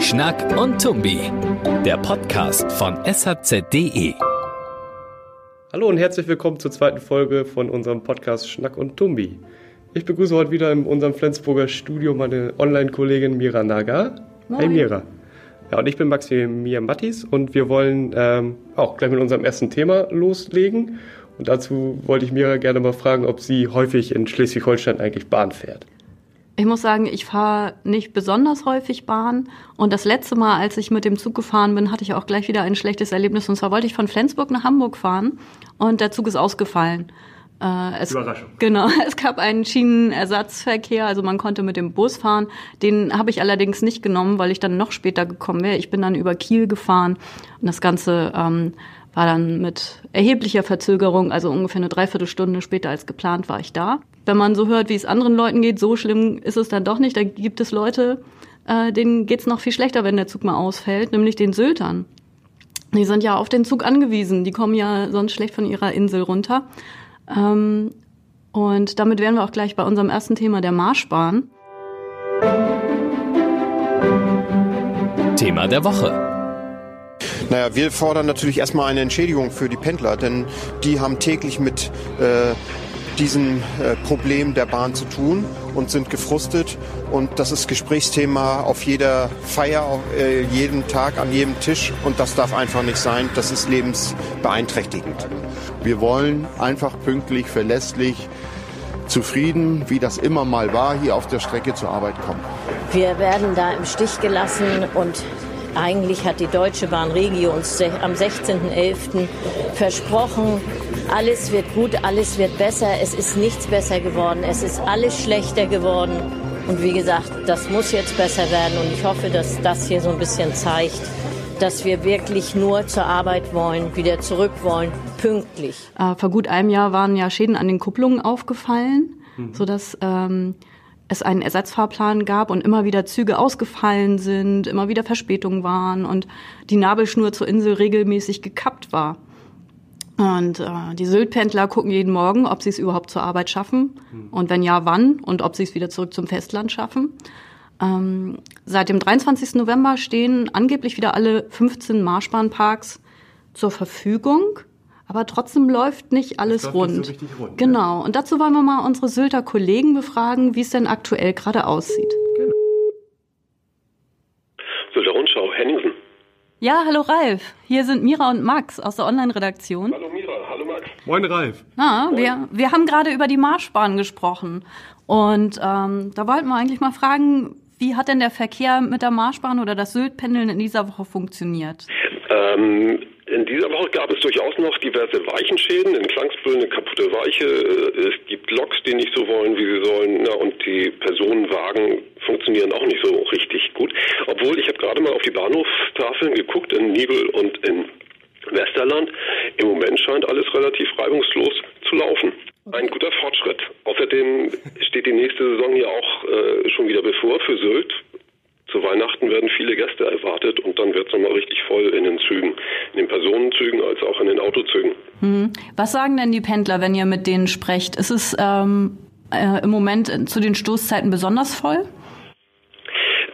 Schnack und Tumbi, der Podcast von shz.de. Hallo und herzlich willkommen zur zweiten Folge von unserem Podcast Schnack und Tumbi. Ich begrüße heute wieder in unserem Flensburger Studio meine Online-Kollegin Mira Naga. Moin. Hey Mira. Ja, und ich bin Maximilian Mattis und wir wollen ähm, auch gleich mit unserem ersten Thema loslegen. Und dazu wollte ich Mira gerne mal fragen, ob sie häufig in Schleswig-Holstein eigentlich Bahn fährt. Ich muss sagen, ich fahre nicht besonders häufig Bahn. Und das letzte Mal, als ich mit dem Zug gefahren bin, hatte ich auch gleich wieder ein schlechtes Erlebnis. Und zwar wollte ich von Flensburg nach Hamburg fahren und der Zug ist ausgefallen. Äh, es, Überraschung. Genau, es gab einen Schienenersatzverkehr, also man konnte mit dem Bus fahren. Den habe ich allerdings nicht genommen, weil ich dann noch später gekommen wäre. Ich bin dann über Kiel gefahren und das Ganze ähm, war dann mit erheblicher Verzögerung, also ungefähr eine Dreiviertelstunde später als geplant, war ich da. Wenn man so hört, wie es anderen Leuten geht, so schlimm ist es dann doch nicht. Da gibt es Leute, äh, denen geht's noch viel schlechter, wenn der Zug mal ausfällt, nämlich den Syltern. Die sind ja auf den Zug angewiesen. Die kommen ja sonst schlecht von ihrer Insel runter. Ähm, und damit wären wir auch gleich bei unserem ersten Thema der Marschbahn. Thema der Woche. Naja, wir fordern natürlich erstmal eine Entschädigung für die Pendler, denn die haben täglich mit äh, diesem äh, Problem der Bahn zu tun und sind gefrustet. Und das ist Gesprächsthema auf jeder Feier, auf, äh, jeden Tag, an jedem Tisch. Und das darf einfach nicht sein. Das ist lebensbeeinträchtigend. Wir wollen einfach pünktlich, verlässlich, zufrieden, wie das immer mal war, hier auf der Strecke zur Arbeit kommen. Wir werden da im Stich gelassen und eigentlich hat die Deutsche Bahn Regio uns am 16.11. versprochen, alles wird gut, alles wird besser. Es ist nichts besser geworden, es ist alles schlechter geworden. Und wie gesagt, das muss jetzt besser werden und ich hoffe, dass das hier so ein bisschen zeigt, dass wir wirklich nur zur Arbeit wollen, wieder zurück wollen, pünktlich. Äh, vor gut einem Jahr waren ja Schäden an den Kupplungen aufgefallen, sodass ähm, es einen Ersatzfahrplan gab und immer wieder Züge ausgefallen sind, immer wieder Verspätungen waren und die Nabelschnur zur Insel regelmäßig gekappt war. Und äh, die Syltpendler gucken jeden Morgen, ob sie es überhaupt zur Arbeit schaffen und wenn ja, wann und ob sie es wieder zurück zum Festland schaffen. Ähm, seit dem 23. November stehen angeblich wieder alle 15 Marschbahnparks zur Verfügung, aber trotzdem läuft nicht alles läuft nicht rund. so richtig rund, genau. Und dazu wollen wir mal unsere Sylter Kollegen befragen, wie es denn aktuell gerade aussieht. Sylter Rundschau, Henningsen. Ja, hallo Ralf. Hier sind Mira und Max aus der Online-Redaktion. Hallo Mira, hallo Max. Moin Ralf. Na, wir, wir haben gerade über die Marschbahn gesprochen. Und ähm, da wollten wir eigentlich mal fragen, wie hat denn der Verkehr mit der Marschbahn oder das Syltpendeln in dieser Woche funktioniert? Ähm, in dieser Woche gab es durchaus noch diverse Weichenschäden, in Klangsbüll eine kaputte Weiche, äh, es gibt Loks, die nicht so wollen, wie sie sollen, na, und die Personenwagen funktionieren auch nicht so richtig gut. Obwohl, ich habe gerade mal auf die Bahnhofstafeln geguckt, in Nibel und in Westerland. Im Moment scheint alles relativ reibungslos zu laufen. Ein guter Fortschritt. Außerdem steht die nächste Saison ja auch äh, schon wieder bevor für Sylt. Zu Weihnachten werden viele Gäste erwartet und dann wird es nochmal richtig voll in den Zügen, in den Personenzügen als auch in den Autozügen. Hm. Was sagen denn die Pendler, wenn ihr mit denen sprecht? Ist es ähm, äh, im Moment zu den Stoßzeiten besonders voll?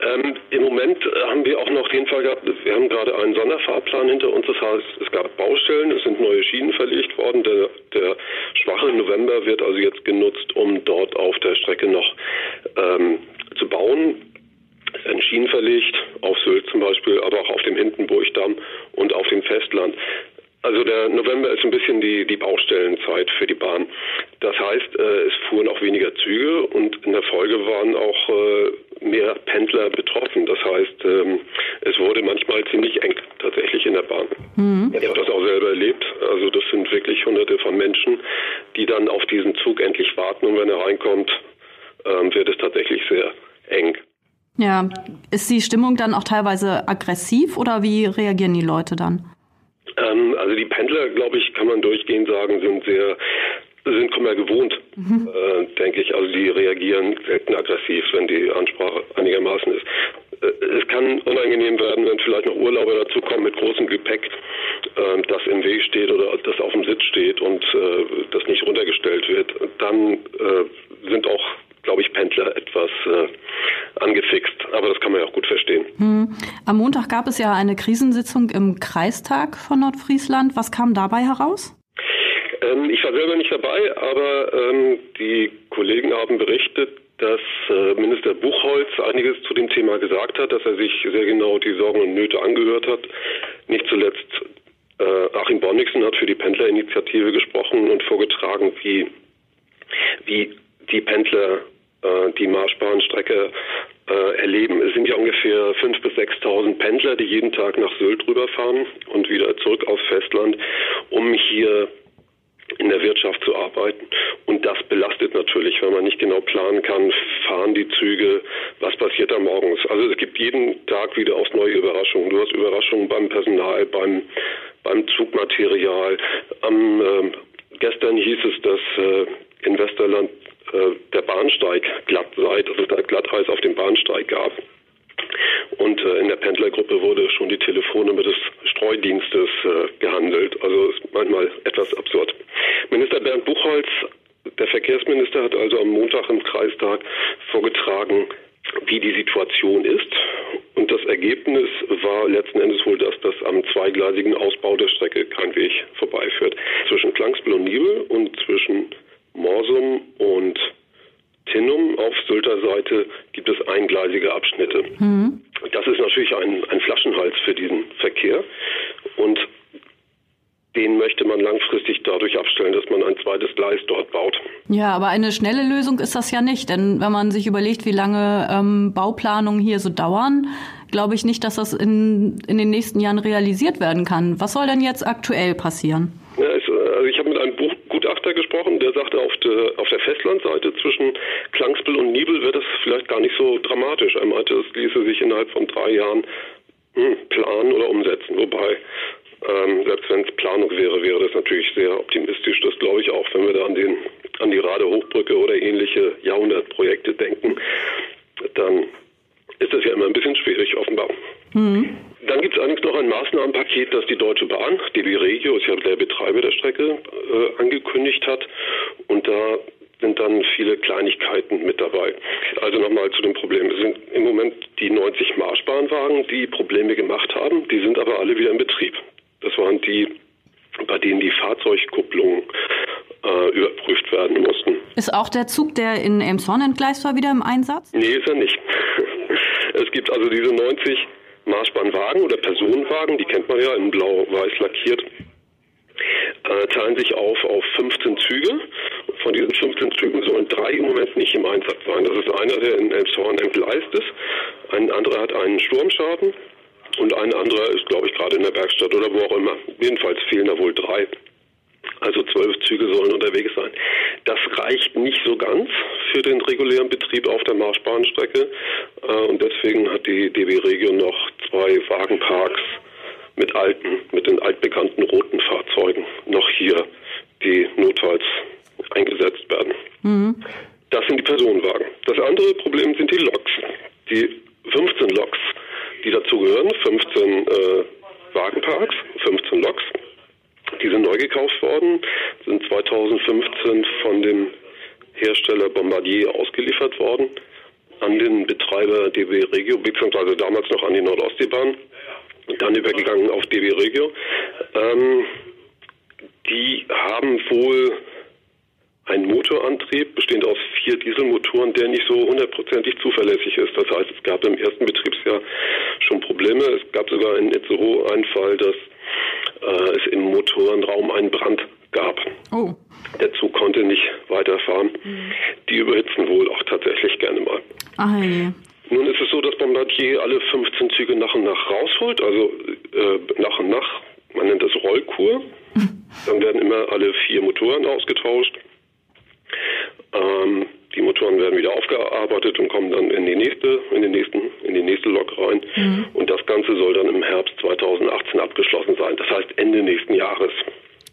Ähm, Im Moment haben wir auch noch den Fall gehabt, wir haben gerade einen Sonderfahrplan hinter uns. Das heißt, es gab Baustellen, es sind neue Schienen verlegt worden. Der, der schwache November wird also jetzt genutzt, um dort auf der Strecke noch ähm, zu bauen. Es werden Schienen verlegt, auf Sylt zum Beispiel, aber auch auf dem Hindenburgdamm und auf dem Festland. Also der November ist ein bisschen die, die Baustellenzeit für die Bahn. Das heißt, äh, es fuhren auch weniger Züge und in der Folge waren auch äh, mehr Pendler betroffen. Das heißt, ähm, es wurde manchmal ziemlich eng tatsächlich in der Bahn. Ich habe das auch selber erlebt. Also das sind wirklich hunderte von Menschen, die dann auf diesen Zug endlich warten und wenn er reinkommt, ähm, wird es tatsächlich sehr eng. Ja, ist die Stimmung dann auch teilweise aggressiv oder wie reagieren die Leute dann? Ähm, also die Pendler, glaube ich, kann man durchgehend sagen, sind sehr sind Kummer gewohnt, äh, denke ich. Also die reagieren selten aggressiv, wenn die Ansprache einigermaßen ist. Äh, es kann unangenehm werden, wenn vielleicht noch Urlauber dazukommen mit großem Gepäck, äh, das im Weg steht oder das auf dem Sitz steht und äh, das nicht runtergestellt wird. dann äh, sind auch glaube ich, Pendler etwas äh, angefixt. Aber das kann man ja auch gut verstehen. Hm. Am Montag gab es ja eine Krisensitzung im Kreistag von Nordfriesland. Was kam dabei heraus? Ähm, ich war selber nicht dabei, aber ähm, die Kollegen haben berichtet, dass äh, Minister Buchholz einiges zu dem Thema gesagt hat, dass er sich sehr genau die Sorgen und Nöte angehört hat. Nicht zuletzt äh, Achim Bonniksen hat für die Pendlerinitiative gesprochen und vorgetragen, wie, wie die Pendler äh, die Marschbahnstrecke äh, erleben. Es sind ja ungefähr 5.000 bis 6.000 Pendler, die jeden Tag nach Sylt rüberfahren und wieder zurück aufs Festland, um hier in der Wirtschaft zu arbeiten. Und das belastet natürlich, wenn man nicht genau planen kann, fahren die Züge, was passiert da morgens. Also es gibt jeden Tag wieder aufs neue Überraschungen. Du hast Überraschungen beim Personal, beim, beim Zugmaterial. Am, äh, gestern hieß es, dass äh, in Westerland äh, der Bahnsteig glatt sei, dass es da Glatteis auf dem Bahnsteig gab. Und äh, in der Pendlergruppe wurde schon die Telefonnummer des Streudienstes äh, gehandelt. Also ist manchmal etwas absurd. Minister Bernd Buchholz, der Verkehrsminister, hat also am Montag im Kreistag vorgetragen, wie die Situation ist. Und das Ergebnis war letzten Endes wohl das, dass am zweigleisigen Ausbau der Strecke kein Weg vorbeiführt. Zwischen Klangsbüll und Nibel und zwischen Morsum und Tinnum auf Sylter Seite gibt es eingleisige Abschnitte. Mhm. Das ist natürlich ein, ein Flaschenhals für diesen Verkehr und den möchte man langfristig dadurch abstellen, dass man ein zweites Gleis dort baut. Ja, aber eine schnelle Lösung ist das ja nicht, denn wenn man sich überlegt, wie lange ähm, Bauplanungen hier so dauern, glaube ich nicht, dass das in, in den nächsten Jahren realisiert werden kann. Was soll denn jetzt aktuell passieren? Ja, also ich habe mit einem Buch Gutachter gesprochen, der sagte, auf der, auf der Festlandseite zwischen Klangsbüll und Nibel wird es vielleicht gar nicht so dramatisch. Er meinte, es ließe sich innerhalb von drei Jahren hm, planen oder umsetzen. Wobei, ähm, selbst wenn es Planung wäre, wäre das natürlich sehr optimistisch. Das glaube ich auch, wenn wir da an, den, an die Rade Hochbrücke oder ähnliche Jahrhundertprojekte denken, dann ist das ja immer ein bisschen schwierig offenbar. Mhm. Dann gibt es allerdings noch ein Maßnahmenpaket, das die Deutsche Bahn, DB Regio, ist ja der Betreiber der Strecke, äh, angekündigt hat. Und da sind dann viele Kleinigkeiten mit dabei. Also nochmal zu dem Problem. Es sind im Moment die 90 Marschbahnwagen, die Probleme gemacht haben. Die sind aber alle wieder in Betrieb. Das waren die, bei denen die Fahrzeugkupplungen äh, überprüft werden mussten. Ist auch der Zug, der in Elmshorn entgleist war, wieder im Einsatz? Nee, ist er nicht. es gibt also diese 90 Marschbahnwagen oder Personenwagen, die kennt man ja in blau-weiß lackiert, äh, teilen sich auf auf 15 Züge. Von diesen 15 Zügen sollen drei im Moment nicht im Einsatz sein. Das ist einer, der in Elmshorn entgleist ist, ein anderer hat einen Sturmschaden und ein anderer ist, glaube ich, gerade in der Werkstatt oder wo auch immer. Jedenfalls fehlen da wohl drei. Also zwölf Züge sollen unterwegs sein. Das reicht nicht so ganz für den regulären Betrieb auf der Marschbahnstrecke. Äh, und deswegen hat die DB Regio noch zwei Wagenparks mit alten, mit den altbekannten roten Fahrzeugen noch hier, die notfalls eingesetzt werden. Mhm. Das sind die Personenwagen. Das andere Problem sind die Loks. Die 15 Loks, die dazu gehören, 15 äh, Wagenparks, 15 Loks, die sind neu gekauft worden, sind 2015 von dem Hersteller Bombardier ausgeliefert worden an den Betreiber DB Regio, beziehungsweise damals noch an die Nordostseebahn, dann übergegangen auf DB Regio. Ähm, die haben wohl einen Motorantrieb, bestehend aus vier Dieselmotoren, der nicht so hundertprozentig zuverlässig ist. Das heißt, es gab im ersten Betriebsjahr schon Probleme. Es gab sogar in Itzehoe einen Fall, dass äh, es im Motorenraum einen Brand gab. Oh. Der Zug konnte nicht weiterfahren. Mhm. Die überhitzen wohl auch tatsächlich gerne mal. Ach, je. Nun ist es so, dass Bombardier alle 15 Züge nach und nach rausholt, also äh, nach und nach. Man nennt das Rollkur. Dann werden immer alle vier Motoren ausgetauscht. Ähm, die Motoren werden wieder aufgearbeitet und kommen dann in die nächste, in den nächsten, in die nächste Lok rein. Mhm. Und das Ganze soll dann im Herbst 2018 abgeschlossen sein. Das heißt Ende nächsten Jahres.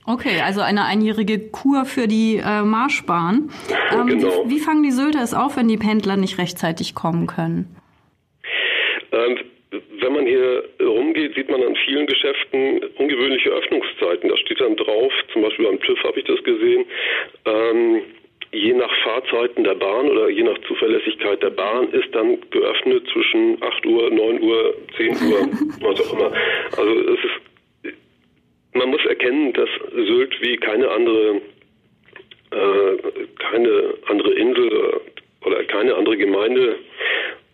Okay, also eine einjährige Kur für die äh, Marschbahn. Ähm, genau. wie, wie, fangen die Sylter es auf, wenn die Pendler nicht rechtzeitig kommen können? Ähm, wenn man hier rumgeht, sieht man an vielen Geschäften ungewöhnliche Öffnungszeiten. Da steht dann drauf, zum Beispiel am TÜV habe ich das gesehen, ähm, je nach Fahrzeiten der Bahn oder je nach Zuverlässigkeit der Bahn ist dann geöffnet zwischen 8 Uhr, 9 Uhr, 10 Uhr, was auch immer. Also es ist, man muss erkennen, dass Sylt wie keine andere, äh, keine andere Insel oder keine andere Gemeinde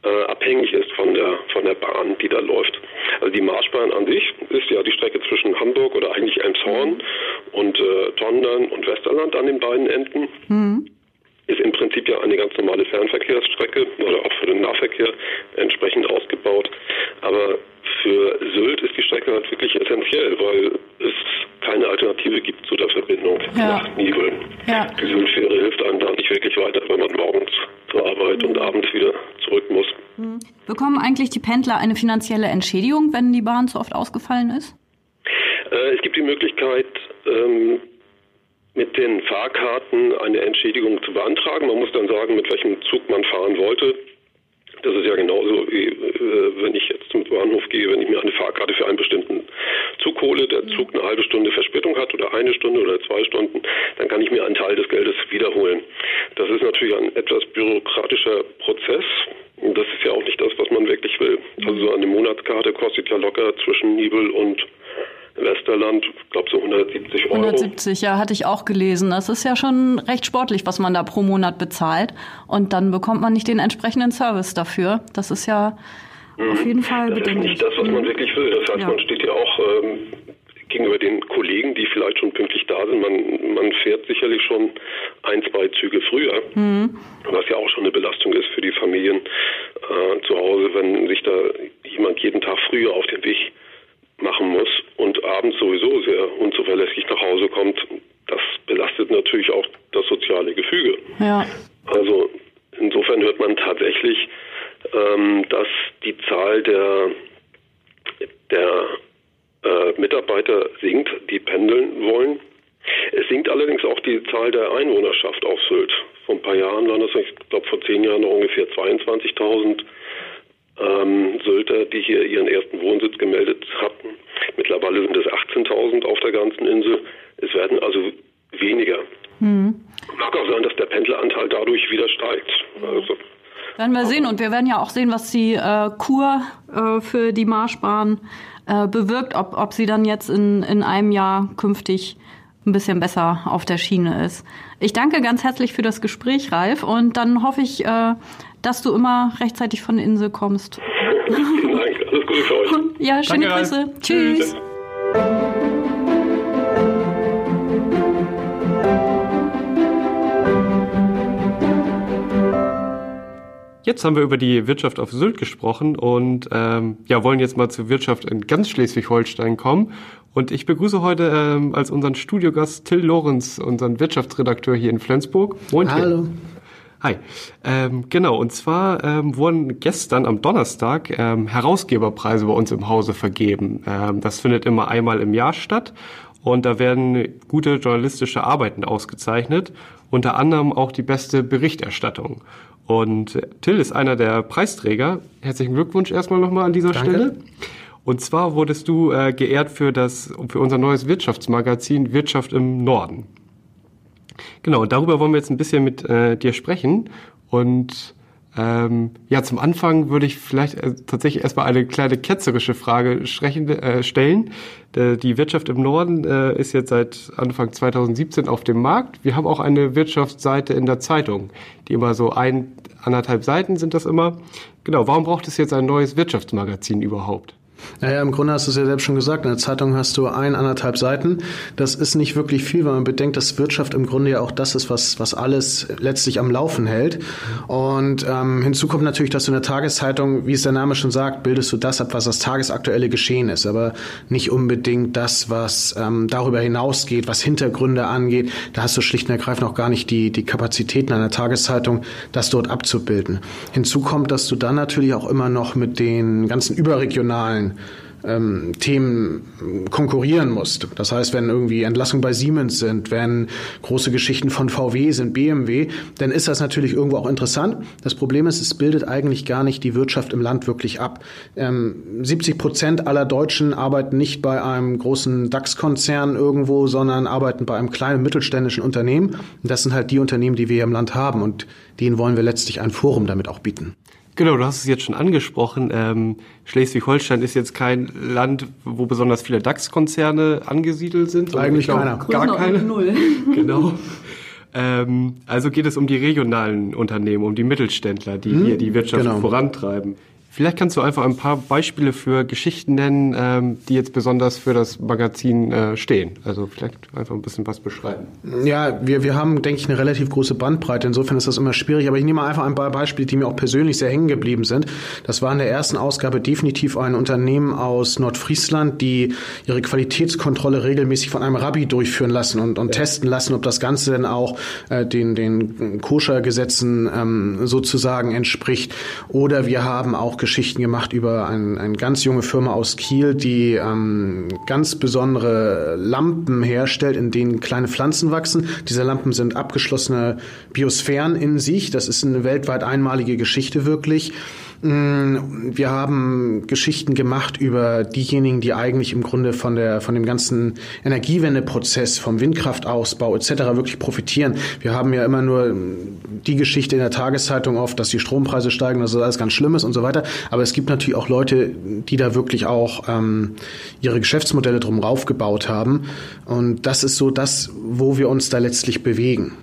äh, abhängig ist von der von der Bahn, die da läuft. Also die Marschbahn an sich ist ja die Strecke zwischen Hamburg oder eigentlich Elmshorn und äh, Tondern und Westerland an den beiden Enden. Mhm. Ist im Prinzip ja eine ganz normale Fernverkehrsstrecke oder auch für den Nahverkehr entsprechend ausgebaut. Aber für Sylt ist die Strecke halt wirklich essentiell, weil es keine Alternative gibt zu der Verbindung ja. nach Nibeln. Ja. Die Syltfähre hilft einem da nicht wirklich weiter, wenn man morgens zur Arbeit und abends wieder zurück muss. Hm. Bekommen eigentlich die Pendler eine finanzielle Entschädigung, wenn die Bahn zu oft ausgefallen ist? Äh, es gibt die Möglichkeit, ähm, mit den Fahrkarten eine Entschädigung zu beantragen. Man muss dann sagen, mit welchem Zug man fahren wollte. Das ist ja genauso wie äh, wenn ich jetzt zum Bahnhof gehe, wenn ich mir eine Fahrkarte für einen bestimmten Zug hole, der Zug eine halbe Stunde Verspätung hat oder eine Stunde oder zwei Stunden, dann kann ich mir einen Teil des Geldes wiederholen. Das ist natürlich ein etwas bürokratischer Prozess. Und das ist ja auch nicht das, was man wirklich will. Also so eine Monatskarte kostet ja locker zwischen Nibel und Westerland, ich glaube so 170 Euro. 170, ja, hatte ich auch gelesen. Das ist ja schon recht sportlich, was man da pro Monat bezahlt. Und dann bekommt man nicht den entsprechenden Service dafür. Das ist ja mhm. auf jeden Fall das bedenklich. Das ist nicht das, was man mhm. wirklich will. Das heißt, ja. man steht ja auch ähm, gegenüber den Kollegen, die vielleicht schon pünktlich da sind. Man, man fährt sicherlich schon ein, zwei Züge früher, mhm. was ja auch schon eine Belastung ist für die Familien äh, zu Hause, wenn sich da jemand jeden Tag früher auf den Weg machen muss und abends sowieso sehr unzuverlässig nach Hause kommt, das belastet natürlich auch das soziale Gefüge. Ja. Also insofern hört man tatsächlich, ähm, dass die Zahl der, der äh, Mitarbeiter sinkt, die pendeln wollen. Es sinkt allerdings auch die Zahl der Einwohnerschaft auf Sylt. Vor ein paar Jahren waren das, ich glaube vor zehn Jahren noch ungefähr 22.000 ähm, Sylter, die hier ihren ersten Wohnsitz gemeldet hatten. Mittlerweile sind es 18.000 auf der ganzen Insel. Es werden also weniger. Mhm. Mag auch sein, dass der Pendleranteil dadurch wieder steigt. Also, werden wir sehen und wir werden ja auch sehen, was die äh, Kur äh, für die Marschbahn äh, bewirkt, ob, ob sie dann jetzt in, in einem Jahr künftig ein bisschen besser auf der Schiene ist. Ich danke ganz herzlich für das Gespräch, Ralf, und dann hoffe ich, äh, dass du immer rechtzeitig von der Insel kommst. Vielen Dank, alles Gute für euch. Ja, schöne danke, Grüße. Ralf. Tschüss. Jetzt haben wir über die Wirtschaft auf Sylt gesprochen und ähm, ja, wollen jetzt mal zur Wirtschaft in ganz Schleswig-Holstein kommen. Und ich begrüße heute ähm, als unseren Studiogast Till Lorenz, unseren Wirtschaftsredakteur hier in Flensburg. Moin, Hallo. Till. Hi. Ähm, genau, und zwar ähm, wurden gestern am Donnerstag ähm, Herausgeberpreise bei uns im Hause vergeben. Ähm, das findet immer einmal im Jahr statt und da werden gute journalistische Arbeiten ausgezeichnet, unter anderem auch die beste Berichterstattung. Und Till ist einer der Preisträger. Herzlichen Glückwunsch erstmal nochmal an dieser Danke. Stelle. Und zwar wurdest du äh, geehrt für das für unser neues Wirtschaftsmagazin Wirtschaft im Norden. Genau, darüber wollen wir jetzt ein bisschen mit äh, dir sprechen. Und ähm, ja, zum Anfang würde ich vielleicht äh, tatsächlich erstmal eine kleine ketzerische Frage äh, stellen. Der, die Wirtschaft im Norden äh, ist jetzt seit Anfang 2017 auf dem Markt. Wir haben auch eine Wirtschaftsseite in der Zeitung, die immer so ein, anderthalb Seiten sind das immer. Genau, warum braucht es jetzt ein neues Wirtschaftsmagazin überhaupt? Naja, im Grunde hast du es ja selbst schon gesagt. In der Zeitung hast du ein, anderthalb Seiten. Das ist nicht wirklich viel, weil man bedenkt, dass Wirtschaft im Grunde ja auch das ist, was, was alles letztlich am Laufen hält. Und ähm, hinzu kommt natürlich, dass du in der Tageszeitung, wie es der Name schon sagt, bildest du das ab, was das tagesaktuelle Geschehen ist, aber nicht unbedingt das, was ähm, darüber hinausgeht, was Hintergründe angeht. Da hast du schlicht und ergreifend auch gar nicht die, die Kapazitäten einer Tageszeitung, das dort abzubilden. Hinzu kommt, dass du dann natürlich auch immer noch mit den ganzen überregionalen ähm, Themen konkurrieren musst. Das heißt, wenn irgendwie Entlassungen bei Siemens sind, wenn große Geschichten von VW sind, BMW, dann ist das natürlich irgendwo auch interessant. Das Problem ist, es bildet eigentlich gar nicht die Wirtschaft im Land wirklich ab. Ähm, 70 Prozent aller Deutschen arbeiten nicht bei einem großen DAX-Konzern irgendwo, sondern arbeiten bei einem kleinen mittelständischen Unternehmen. Und das sind halt die Unternehmen, die wir hier im Land haben. Und denen wollen wir letztlich ein Forum damit auch bieten. Genau, du hast es jetzt schon angesprochen. Ähm, Schleswig-Holstein ist jetzt kein Land, wo besonders viele DAX-Konzerne angesiedelt sind. Eigentlich glaub, keiner. Gar keine. Null. Genau. Ähm, also geht es um die regionalen Unternehmen, um die Mittelständler, die hm, hier die Wirtschaft genau. vorantreiben. Vielleicht kannst du einfach ein paar Beispiele für Geschichten nennen, ähm, die jetzt besonders für das Magazin äh, stehen. Also vielleicht einfach ein bisschen was beschreiben. Ja, wir, wir haben, denke ich, eine relativ große Bandbreite. Insofern ist das immer schwierig. Aber ich nehme einfach ein paar Beispiele, die mir auch persönlich sehr hängen geblieben sind. Das war in der ersten Ausgabe definitiv ein Unternehmen aus Nordfriesland, die ihre Qualitätskontrolle regelmäßig von einem Rabbi durchführen lassen und, und ja. testen lassen, ob das Ganze denn auch äh, den, den Koscher-Gesetzen ähm, sozusagen entspricht. Oder wir haben auch Geschichten gemacht über ein, eine ganz junge Firma aus Kiel, die ähm, ganz besondere Lampen herstellt, in denen kleine Pflanzen wachsen. Diese Lampen sind abgeschlossene Biosphären in sich. Das ist eine weltweit einmalige Geschichte wirklich. Mm, wir haben Geschichten gemacht über diejenigen, die eigentlich im Grunde von der von dem ganzen Energiewendeprozess, vom Windkraftausbau etc. wirklich profitieren. Wir haben ja immer nur die Geschichte in der Tageszeitung oft, dass die Strompreise steigen, dass das alles ganz schlimm ist und so weiter. Aber es gibt natürlich auch Leute, die da wirklich auch ähm, ihre Geschäftsmodelle drum raufgebaut haben. Und das ist so das, wo wir uns da letztlich bewegen.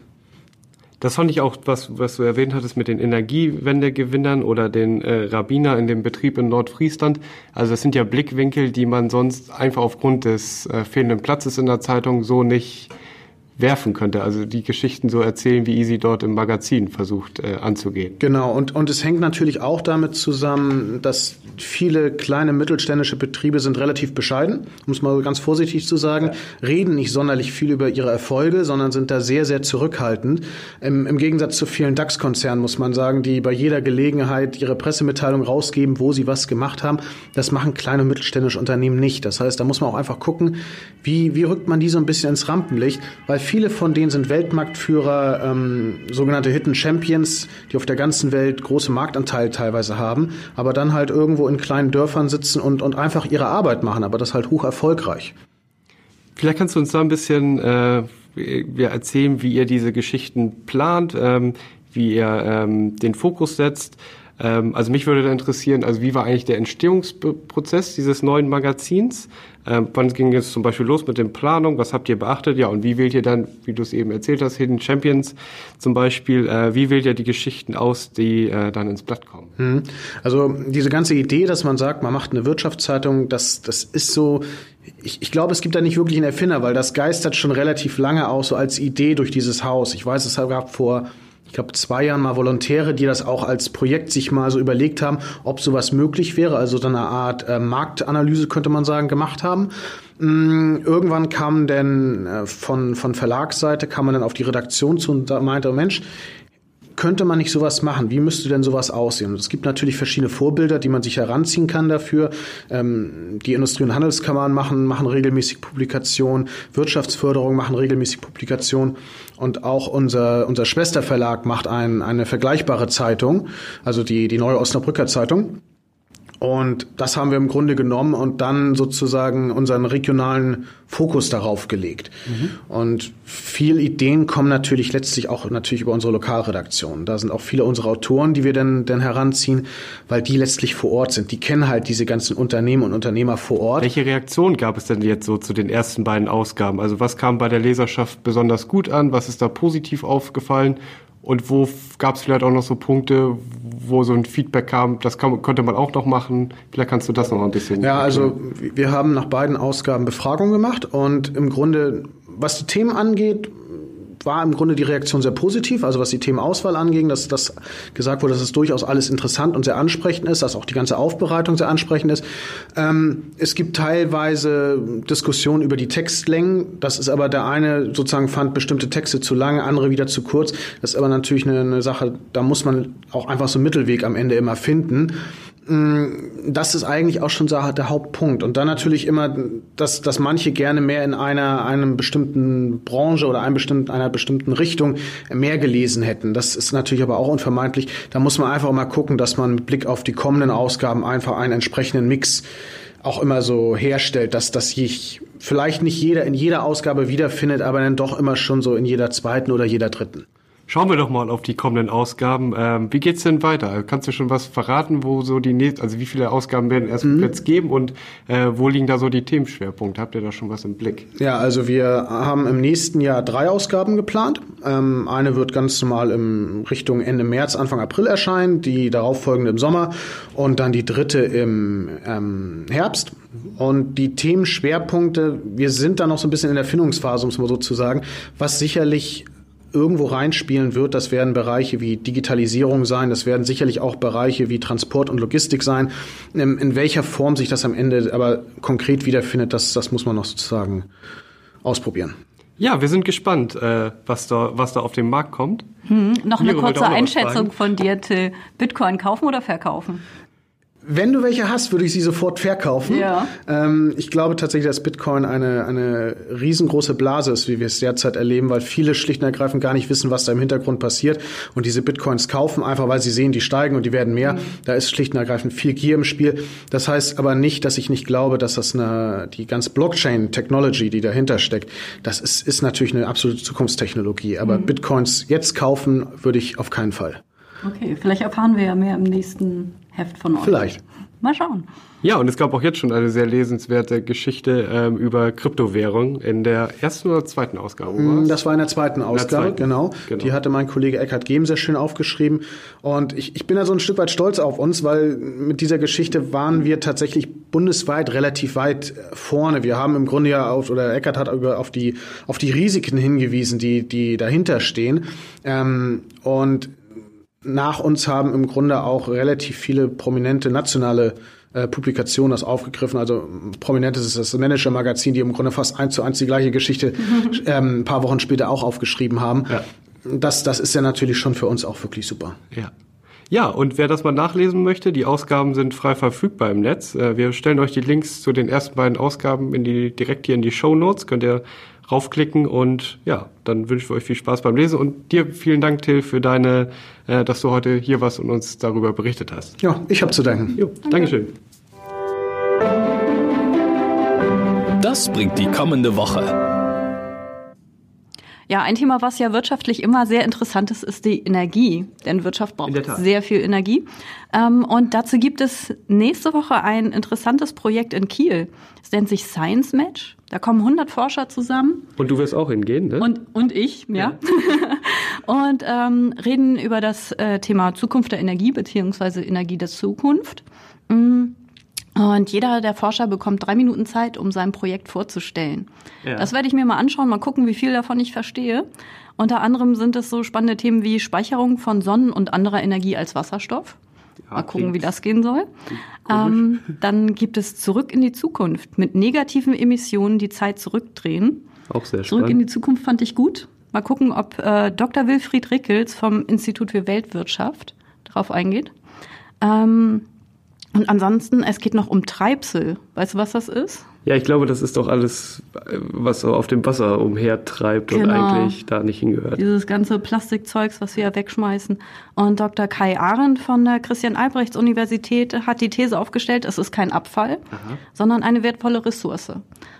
Das fand ich auch, was, was du erwähnt hattest mit den Energiewendegewinnern oder den äh, Rabbiner in dem Betrieb in Nordfriesland. Also das sind ja Blickwinkel, die man sonst einfach aufgrund des äh, fehlenden Platzes in der Zeitung so nicht werfen könnte. Also die Geschichten so erzählen, wie Easy dort im Magazin versucht äh, anzugehen. Genau, und, und es hängt natürlich auch damit zusammen, dass viele kleine mittelständische Betriebe sind relativ bescheiden, um es mal ganz vorsichtig zu sagen, ja. reden nicht sonderlich viel über ihre Erfolge, sondern sind da sehr, sehr zurückhaltend. Im, im Gegensatz zu vielen DAX-Konzernen muss man sagen, die bei jeder Gelegenheit ihre Pressemitteilung rausgeben, wo sie was gemacht haben. Das machen kleine und mittelständische Unternehmen nicht. Das heißt, da muss man auch einfach gucken, wie, wie rückt man die so ein bisschen ins Rampenlicht, weil viele von denen sind Weltmarktführer, ähm, sogenannte Hidden Champions, die auf der ganzen Welt große Marktanteile teilweise haben, aber dann halt irgendwo in kleinen Dörfern sitzen und, und einfach ihre Arbeit machen, aber das halt hoch erfolgreich. Vielleicht kannst du uns da ein bisschen äh, erzählen, wie ihr diese Geschichten plant, ähm, wie ihr ähm, den Fokus setzt. Ähm, also mich würde da interessieren, also wie war eigentlich der Entstehungsprozess dieses neuen Magazins? Ähm, wann ging es zum Beispiel los mit der Planung? Was habt ihr beachtet? Ja, und wie wählt ihr dann, wie du es eben erzählt hast, Hidden Champions zum Beispiel, äh, wie wählt ihr die Geschichten aus, die äh, dann ins Blatt kommen? Mhm. Also diese ganze Idee, dass man sagt, man macht eine Wirtschaftszeitung, das, das ist so, ich, ich glaube, es gibt da nicht wirklich einen Erfinder, weil das geistert schon relativ lange auch so als Idee durch dieses Haus. Ich weiß, es gab vor ich glaube, zwei Jahren mal Volontäre, die das auch als Projekt sich mal so überlegt haben, ob sowas möglich wäre, also so eine Art äh, Marktanalyse könnte man sagen, gemacht haben. Mm, irgendwann kam denn äh, von, von Verlagsseite, kam man dann auf die Redaktion zu und meinte, Mensch, könnte man nicht sowas machen? Wie müsste denn sowas aussehen? Es gibt natürlich verschiedene Vorbilder, die man sich heranziehen kann dafür. Ähm, die Industrie- und Handelskammern machen, machen regelmäßig Publikationen, Wirtschaftsförderung machen regelmäßig Publikationen und auch unser, unser Schwesterverlag macht ein, eine vergleichbare Zeitung, also die, die Neue Osnabrücker Zeitung. Und das haben wir im Grunde genommen und dann sozusagen unseren regionalen Fokus darauf gelegt. Mhm. Und viele Ideen kommen natürlich letztlich auch natürlich über unsere Lokalredaktion. Da sind auch viele unserer Autoren, die wir dann, dann heranziehen, weil die letztlich vor Ort sind. Die kennen halt diese ganzen Unternehmen und Unternehmer vor Ort. Welche Reaktion gab es denn jetzt so zu den ersten beiden Ausgaben? Also was kam bei der Leserschaft besonders gut an? Was ist da positiv aufgefallen? Und wo gab es vielleicht auch noch so Punkte, wo so ein Feedback kam, das kann, könnte man auch noch machen. Vielleicht kannst du das noch ein bisschen. Ja, also wir haben nach beiden Ausgaben Befragungen gemacht und im Grunde, was die Themen angeht, war im Grunde die Reaktion sehr positiv. Also was die Themenauswahl anging, dass das gesagt wurde, dass es durchaus alles interessant und sehr ansprechend ist, dass auch die ganze Aufbereitung sehr ansprechend ist. Ähm, es gibt teilweise Diskussionen über die Textlängen. Das ist aber der eine sozusagen fand bestimmte Texte zu lang, andere wieder zu kurz. Das ist aber natürlich eine, eine Sache, da muss man auch einfach so einen Mittelweg am Ende immer finden. Das ist eigentlich auch schon der Hauptpunkt. Und dann natürlich immer, dass, dass manche gerne mehr in einer, einem bestimmten Branche oder einem bestimmten, einer bestimmten Richtung mehr gelesen hätten. Das ist natürlich aber auch unvermeidlich. Da muss man einfach mal gucken, dass man mit Blick auf die kommenden Ausgaben einfach einen entsprechenden Mix auch immer so herstellt, dass, dass sich vielleicht nicht jeder in jeder Ausgabe wiederfindet, aber dann doch immer schon so in jeder zweiten oder jeder dritten. Schauen wir doch mal auf die kommenden Ausgaben. Ähm, wie geht's denn weiter? Kannst du schon was verraten, wo so die nächsten, also wie viele Ausgaben werden erst mhm. jetzt geben und äh, wo liegen da so die Themenschwerpunkte? Habt ihr da schon was im Blick? Ja, also wir haben im nächsten Jahr drei Ausgaben geplant. Ähm, eine wird ganz normal im Richtung Ende März, Anfang April erscheinen, die darauffolgende im Sommer und dann die dritte im ähm, Herbst. Und die Themenschwerpunkte, wir sind da noch so ein bisschen in der Findungsphase, um es mal so zu sagen, was sicherlich irgendwo reinspielen wird. Das werden Bereiche wie Digitalisierung sein, das werden sicherlich auch Bereiche wie Transport und Logistik sein. Ähm, in welcher Form sich das am Ende aber konkret wiederfindet, das, das muss man noch sozusagen ausprobieren. Ja, wir sind gespannt, äh, was, da, was da auf den Markt kommt. Hm, noch eine kurze Einschätzung von dir, Till. Bitcoin kaufen oder verkaufen? Wenn du welche hast, würde ich sie sofort verkaufen. Ja. Ähm, ich glaube tatsächlich, dass Bitcoin eine, eine riesengroße Blase ist, wie wir es derzeit erleben, weil viele schlicht und ergreifend gar nicht wissen, was da im Hintergrund passiert und diese Bitcoins kaufen, einfach weil sie sehen, die steigen und die werden mehr. Mhm. Da ist schlicht und ergreifend viel Gier im Spiel. Das heißt aber nicht, dass ich nicht glaube, dass das eine, die ganze Blockchain-Technology, die dahinter steckt, das ist, ist natürlich eine absolute Zukunftstechnologie. Aber mhm. Bitcoins jetzt kaufen, würde ich auf keinen Fall. Okay, vielleicht erfahren wir ja mehr im nächsten Heft von euch. Vielleicht. Mal schauen. Ja, und es gab auch jetzt schon eine sehr lesenswerte Geschichte ähm, über Kryptowährung in der ersten oder zweiten Ausgabe. Mm, das war in der zweiten Ausgabe, der zweiten. Genau. genau. Die hatte mein Kollege Eckhard Gehm sehr schön aufgeschrieben. Und ich, ich bin da so ein Stück weit stolz auf uns, weil mit dieser Geschichte waren wir tatsächlich bundesweit relativ weit vorne. Wir haben im Grunde ja auf, oder Eckhard hat über, auf die, auf die Risiken hingewiesen, die, die dahinter stehen. Ähm, und nach uns haben im Grunde auch relativ viele prominente nationale äh, Publikationen das aufgegriffen. Also prominent ist das Manager-Magazin, die im Grunde fast eins zu eins die gleiche Geschichte ähm, ein paar Wochen später auch aufgeschrieben haben. Ja. Das, das ist ja natürlich schon für uns auch wirklich super. Ja. Ja, und wer das mal nachlesen möchte, die Ausgaben sind frei verfügbar im Netz. Äh, wir stellen euch die Links zu den ersten beiden Ausgaben in die, direkt hier in die Show Notes. Könnt ihr raufklicken und ja, dann wünsche ich euch viel Spaß beim Lesen und dir vielen Dank, Till, für deine, äh, dass du heute hier warst und uns darüber berichtet hast. Ja, ich habe zu danken. Jo, Dankeschön. Das bringt die kommende Woche. Ja, ein Thema, was ja wirtschaftlich immer sehr interessant ist, ist die Energie. Denn Wirtschaft braucht sehr viel Energie. Ähm, und dazu gibt es nächste Woche ein interessantes Projekt in Kiel. Es nennt sich Science Match. Da kommen 100 Forscher zusammen. Und du wirst auch hingehen, ne? Und, und ich, ja. ja. und ähm, reden über das äh, Thema Zukunft der Energie beziehungsweise Energie der Zukunft. Mhm. Und jeder der Forscher bekommt drei Minuten Zeit, um sein Projekt vorzustellen. Ja. Das werde ich mir mal anschauen, mal gucken, wie viel davon ich verstehe. Unter anderem sind es so spannende Themen wie Speicherung von Sonnen- und anderer Energie als Wasserstoff. Ja, mal gucken, wie das gehen soll. Ähm, dann gibt es Zurück in die Zukunft mit negativen Emissionen die Zeit zurückdrehen. Auch sehr spannend. Zurück in die Zukunft fand ich gut. Mal gucken, ob äh, Dr. Wilfried Rickels vom Institut für Weltwirtschaft darauf eingeht. Ähm, und ansonsten, es geht noch um Treibsel. Weißt du, was das ist? Ja, ich glaube, das ist doch alles, was so auf dem Wasser umhertreibt genau. und eigentlich da nicht hingehört. Dieses ganze Plastikzeugs, was wir ja wegschmeißen. Und Dr. Kai Arendt von der Christian-Albrechts-Universität hat die These aufgestellt, es ist kein Abfall, Aha. sondern eine wertvolle Ressource.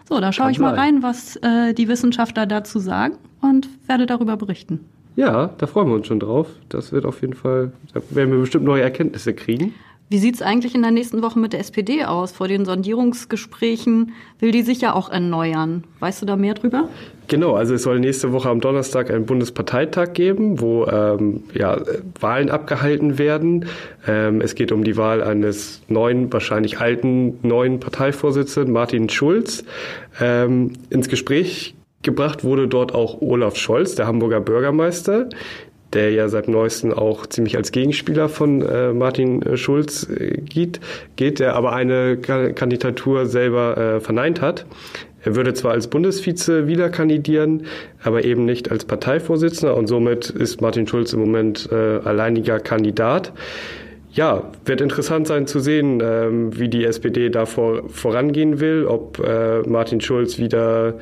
So, da schaue ich mal rein, was äh, die Wissenschaftler dazu sagen und werde darüber berichten. Ja, da freuen wir uns schon drauf. Das wird auf jeden Fall, da werden wir bestimmt neue Erkenntnisse kriegen. Wie sieht es eigentlich in der nächsten Woche mit der SPD aus? Vor den Sondierungsgesprächen will die sich ja auch erneuern. Weißt du da mehr drüber? Genau, also es soll nächste Woche am Donnerstag einen Bundesparteitag geben, wo ähm, ja, Wahlen abgehalten werden. Ähm, es geht um die Wahl eines neuen, wahrscheinlich alten neuen Parteivorsitzenden, Martin Schulz. Ähm, ins Gespräch gebracht wurde dort auch Olaf Scholz, der Hamburger Bürgermeister der ja seit neuestem auch ziemlich als Gegenspieler von äh, Martin äh, Schulz äh, geht, geht, der aber eine Kandidatur selber äh, verneint hat. Er würde zwar als Bundesvize wieder kandidieren, aber eben nicht als Parteivorsitzender und somit ist Martin Schulz im Moment alleiniger Kandidat. ja, wird interessant sein zu sehen, ähm, wie die SPD da vor, vorangehen will, ob Martin Schulz wieder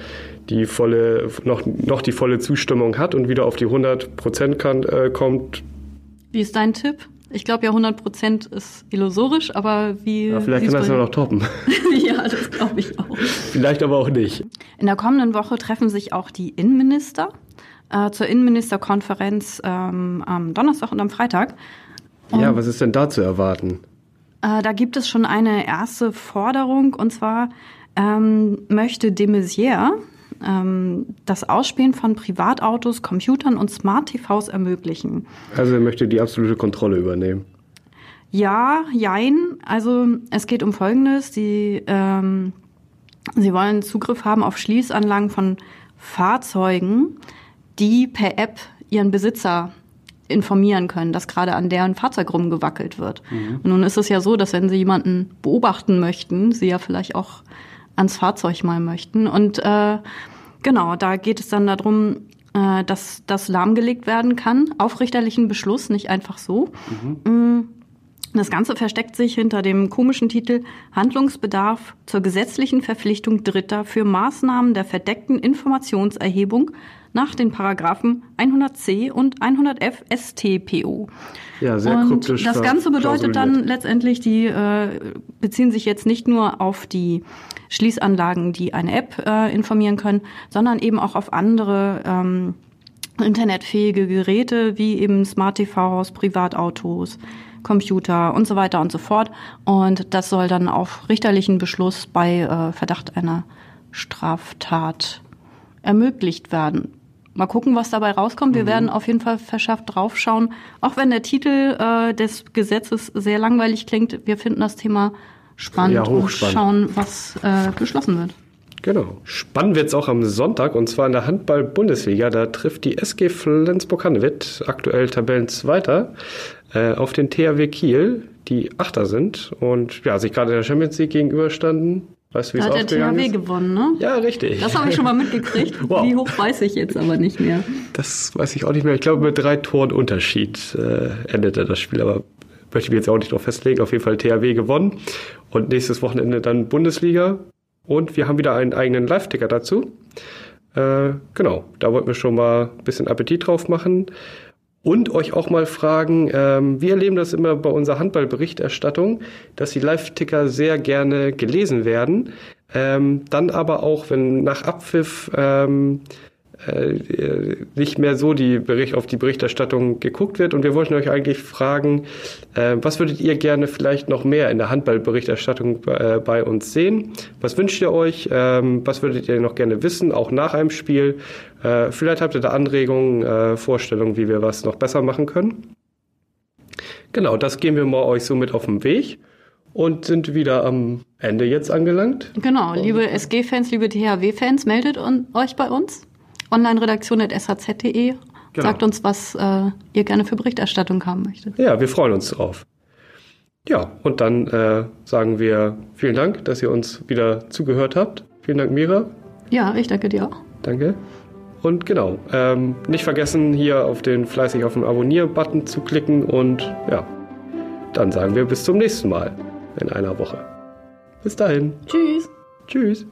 die volle, noch, noch die volle Zustimmung hat und wieder auf die 100 Prozent äh, kommt. Wie ist dein Tipp? Ich glaube ja 100 Prozent ist illusorisch, aber wie... Ja, vielleicht kann das ja noch toppen. ja, das glaube ich auch. Vielleicht aber auch nicht. In der kommenden Woche treffen sich auch die Innenminister äh, zur Innenministerkonferenz ähm, am Donnerstag und am Freitag. Und ja, was ist denn da zu erwarten? Äh, da gibt es schon eine erste Forderung und zwar ähm, möchte de Maizière ähm, das Ausspähen von Privatautos, Computern und Smart-TVs ermöglichen. Also er möchte die absolute Kontrolle übernehmen. Ja, jein. Also es geht um Folgendes. Sie, ähm, Sie wollen Zugriff haben auf Schließanlagen von Fahrzeugen, die per App ihren Besitzer informieren können, dass gerade an deren Fahrzeug rumgewackelt wird. Mhm. Und nun ist es ja so, dass wenn Sie jemanden beobachten möchten, Sie ja vielleicht auch ans Fahrzeug mal möchten. Und äh, genau, da geht es dann darum, äh, dass das lahmgelegt werden kann, auf richterlichen Beschluss, nicht einfach so. Mhm. Mm, das Ganze versteckt sich hinter dem komischen Titel Handlungsbedarf zur gesetzlichen Verpflichtung Dritter für Maßnahmen der verdeckten Informationserhebung nach den Paragraphen 100c und 100f StPO. Ja, sehr und kryptisch. Das Ganze bedeutet dann letztendlich, die äh, beziehen sich jetzt nicht nur auf die Schließanlagen, die eine App äh, informieren können, sondern eben auch auf andere ähm, internetfähige Geräte wie eben Smart TVs, Privatautos, Computer und so weiter und so fort. Und das soll dann auf richterlichen Beschluss bei äh, Verdacht einer Straftat ermöglicht werden. Mal gucken, was dabei rauskommt. Wir mhm. werden auf jeden Fall verschärft draufschauen. Auch wenn der Titel äh, des Gesetzes sehr langweilig klingt, wir finden das Thema spannend ja, und schauen, was äh, beschlossen wird. Genau. Spannend wird es auch am Sonntag und zwar in der Handball-Bundesliga. Da trifft die SG Flensburg-Handewitt, aktuell Tabellenzweiter, äh, auf den THW Kiel, die Achter sind und ja, sich gerade in der Champions League gegenüberstanden. Weißt du, wie da es hat der THW ist? gewonnen, ne? Ja, richtig. Das habe ich schon mal mitgekriegt. wow. Wie hoch weiß ich jetzt aber nicht mehr. Das weiß ich auch nicht mehr. Ich glaube, mit drei Toren Unterschied äh, endete das Spiel, aber möchte ich mich jetzt auch nicht drauf festlegen. Auf jeden Fall THW gewonnen. Und nächstes Wochenende dann Bundesliga. Und wir haben wieder einen eigenen Live-Ticker dazu. Äh, genau, da wollten wir schon mal ein bisschen Appetit drauf machen und euch auch mal fragen, ähm, wir erleben das immer bei unserer Handballberichterstattung, dass die Live-Ticker sehr gerne gelesen werden, ähm, dann aber auch, wenn nach Abpfiff ähm, äh, nicht mehr so die Bericht, auf die Berichterstattung geguckt wird. Und wir wollten euch eigentlich fragen, äh, was würdet ihr gerne vielleicht noch mehr in der Handballberichterstattung äh, bei uns sehen? Was wünscht ihr euch? Ähm, was würdet ihr noch gerne wissen, auch nach einem Spiel? Äh, vielleicht habt ihr da Anregungen, äh, Vorstellungen, wie wir was noch besser machen können. Genau, das gehen wir mal euch so mit auf den Weg und sind wieder am Ende jetzt angelangt. Genau, liebe SG-Fans, liebe THW-Fans, meldet euch bei uns online-redaktion.shz.de. Genau. Sagt uns, was äh, ihr gerne für Berichterstattung haben möchtet. Ja, wir freuen uns drauf. Ja, und dann äh, sagen wir vielen Dank, dass ihr uns wieder zugehört habt. Vielen Dank, Mira. Ja, ich danke dir auch. Danke. Und genau, ähm, nicht vergessen, hier auf den fleißig auf den Abonnier-Button zu klicken und ja, dann sagen wir bis zum nächsten Mal in einer Woche. Bis dahin. Tschüss. Tschüss.